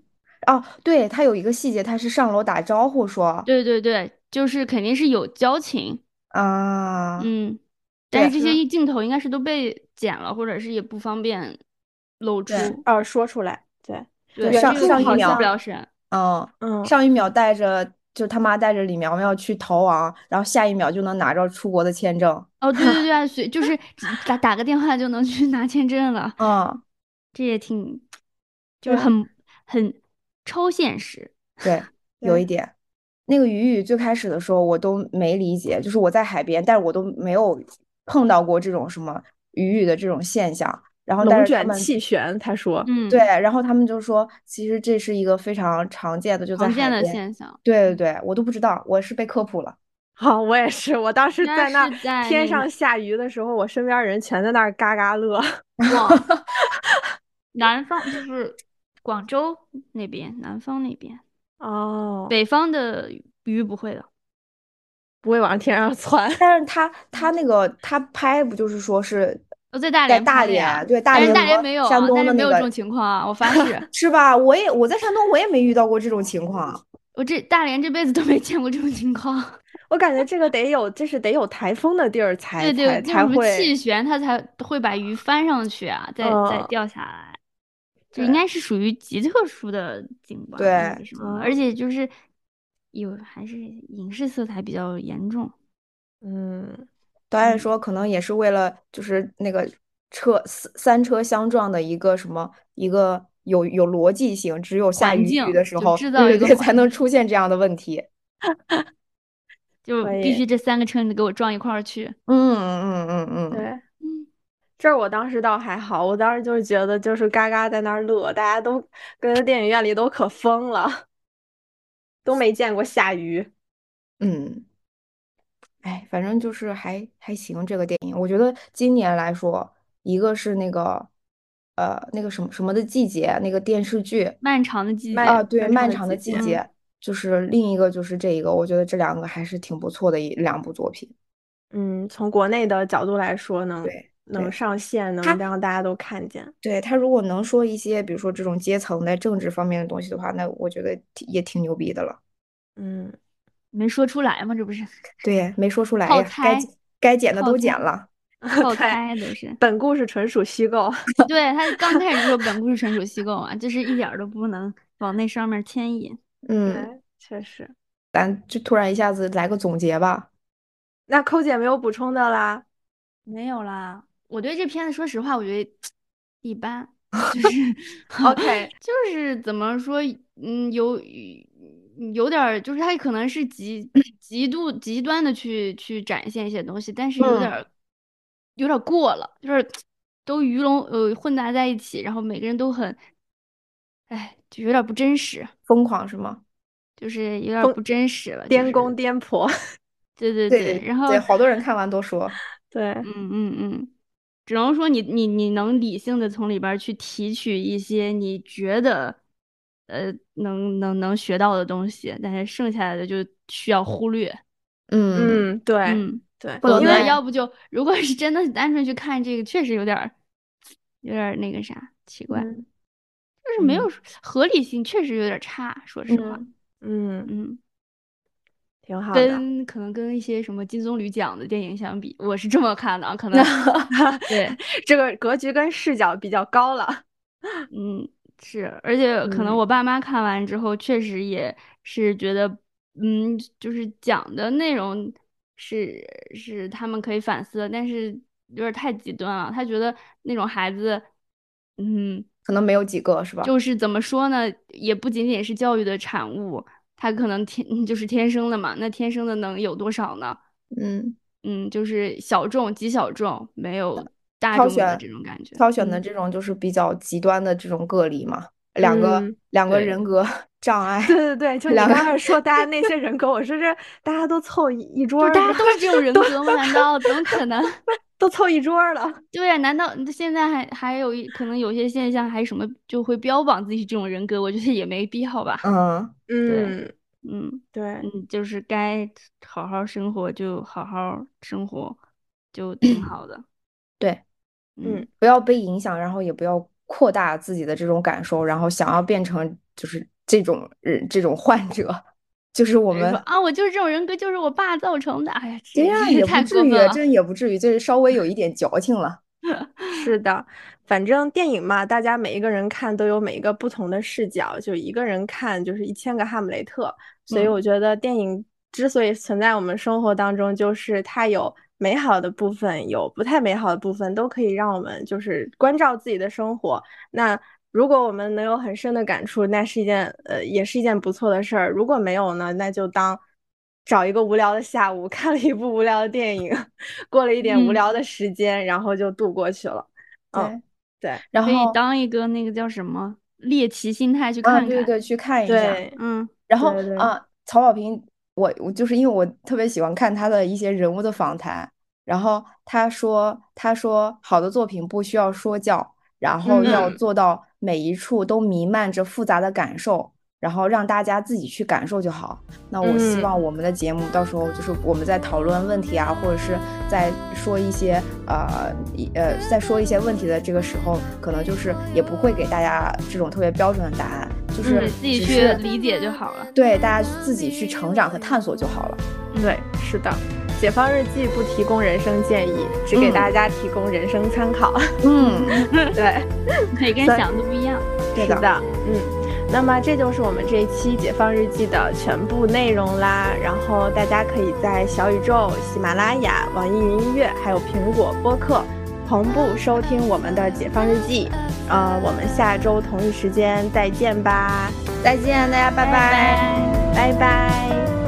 哦，对他有一个细节，他是上楼打招呼说，对对对，就是肯定是有交情啊，嗯。但是这些镜头应该是都被剪了，或者是也不方便露出，呃，说出来。对对，上上一秒不了审。嗯嗯，上一秒带着就他妈带着李苗苗去逃亡，然后下一秒就能拿着出国的签证。哦，对对对，随就是打打个电话就能去拿签证了。嗯，这也挺，就是很很超现实。对，有一点。那个雨雨最开始的时候我都没理解，就是我在海边，但是我都没有。碰到过这种什么雨雨的这种现象，然后龙卷气旋，他说，嗯，对，然后他们就说，其实这是一个非常常见的，就在常见的现象。对对对，我都不知道，我是被科普了。好，我也是，我当时在那天上下雨的时候，我身边人全在那儿嘎嘎乐。哇，南方就是广州那边，南方那边哦，北方的鱼不会的。不会往天上窜，但是他他那个他拍不就是说是在大连大连对大连大连没有山东的没有这种情况啊，我发誓。是吧？我也我在山东我也没遇到过这种情况，我这大连这辈子都没见过这种情况。我感觉这个得有，这是得有台风的地儿才对对才会气旋，它才会把鱼翻上去啊，再再掉下来，这应该是属于极特殊的景观，对，而且就是有还是影视色彩比较严重。嗯，导演说可能也是为了就是那个车三三车相撞的一个什么一个有有逻辑性，只有下雨雨的时候，对对才能出现这样的问题。就必须这三个车你给我撞一块儿去。嗯嗯嗯嗯，对，这我当时倒还好，我当时就是觉得就是嘎嘎在那儿乐，大家都跟电影院里都可疯了，都没见过下雨。嗯。哎，反正就是还还行，这个电影，我觉得今年来说，一个是那个，呃，那个什么什么的季节，那个电视剧，漫长的季节啊，对，漫长的季节，就是另一个就是这一个，我觉得这两个还是挺不错的一两部作品。嗯，从国内的角度来说，呢对能上线，能让大家都看见。对他如果能说一些，比如说这种阶层的政治方面的东西的话，那我觉得也挺牛逼的了。嗯。没说出来吗？这不是 对，没说出来呀。该该剪的都剪了，好开都是。本故事纯属虚构。对他刚开始说本故事纯属虚构啊，就是一点都不能往那上面牵引。嗯，确实。咱就突然一下子来个总结吧。那扣姐没有补充的啦？没有啦。我对这片子说实话，我觉得一般，就是 OK，就是怎么说，嗯，有有点，就是他可能是极 极度极端的去去展现一些东西，但是有点有点过了，就是都鱼龙呃混杂在一起，然后每个人都很，哎，就有点不真实，疯狂是吗？就是有点不真实了，颠公颠婆。对对对，然后对好多人看完都说，对，嗯嗯嗯，只能说你你你能理性的从里边去提取一些你觉得呃能能能学到的东西，但是剩下来的就需要忽略。嗯嗯，对，嗯对，否则要不就如果是真的单纯去看这个，确实有点儿有点儿那个啥奇怪，嗯就是没有合理性，确实有点差，说实话。嗯，嗯，挺好的。跟可能跟一些什么金棕榈奖的电影相比，我是这么看的啊，可能 对，这个格局跟视角比较高了。嗯，是，而且可能嗯我爸妈看完之后，确实也是觉得，嗯，就是讲的内容是是他们可以反思的，但是有点太极端了。他觉得那种孩子，嗯，可能没有几个是吧？就是怎么说呢，也不仅仅是教育的产物，他可能天就是天生的嘛，那天生的能有多少呢？嗯，嗯，就是小众极小众，没有大挑众的选这种感觉。挑选的嗯这种就是比较极端的这种个例嘛，两个嗯两个人格障碍，对对对，就你刚才说大家那些人格，我说这大家都凑一一桌大家都是这种人格吗？难道怎么可能？都凑一桌了。对呀、难道现在还还有一可能有些现象还什么就会标榜自己是这种人格？我觉得也没必要吧。嗯，嗯，嗯对，嗯，就是该好好生活就好好生活，就挺好的。对，嗯，不要被影响，然后也不要扩大自己的这种感受，然后想要变成就是这种人这种患者，就是我们啊，我就是这种人格，就是我爸造成的。哎呀，这样也太不至于。这也不至于，就是稍微有一点矫情了。是的，反正电影嘛，大家每一个人看都有每一个不同的视角，就一个人看就是一千个哈姆雷特。所以嗯我觉得电影之所以存在我们生活当中，就是它有美好的部分，有不太美好的部分，都可以让我们就是关照自己的生活。那如果我们能有很深的感触，那是一件呃，也是一件不错的事儿。如果没有呢，那就当找一个无聊的下午，看了一部无聊的电影，过了一点无嗯聊的时间，然后就度过去了。嗯，对，对可以然后当一个那个叫什么猎奇心态去啊，看看。对对对，去看一下。对，嗯然后对对啊，曹保平，我我就是因为我特别喜欢看他的一些人物的访谈，然后他说他说好的作品不需要说教，然后要嗯做到每一处都弥漫着复杂的感受，然后让大家自己去感受就好。那我希嗯望我们的节目到时候就是我们在讨论问题啊，或者是在说一些呃一呃在说一些问题的这个时候，可能就是也不会给大家这种特别标准的答案，就是对自己去理解就好了。对大家自己去成长和探索就好了。对，是的。解放日记不提供人生建议，只给嗯大家提供人生参考。嗯，对，每个人想的不一样。是的，嗯。那么这就是我们这一期解放日记的全部内容啦。然后大家可以在小宇宙、喜马拉雅、网易云音乐还有苹果播客同步收听我们的解放日记。呃，我们下周同一时间再见吧，再见，大家拜拜拜拜拜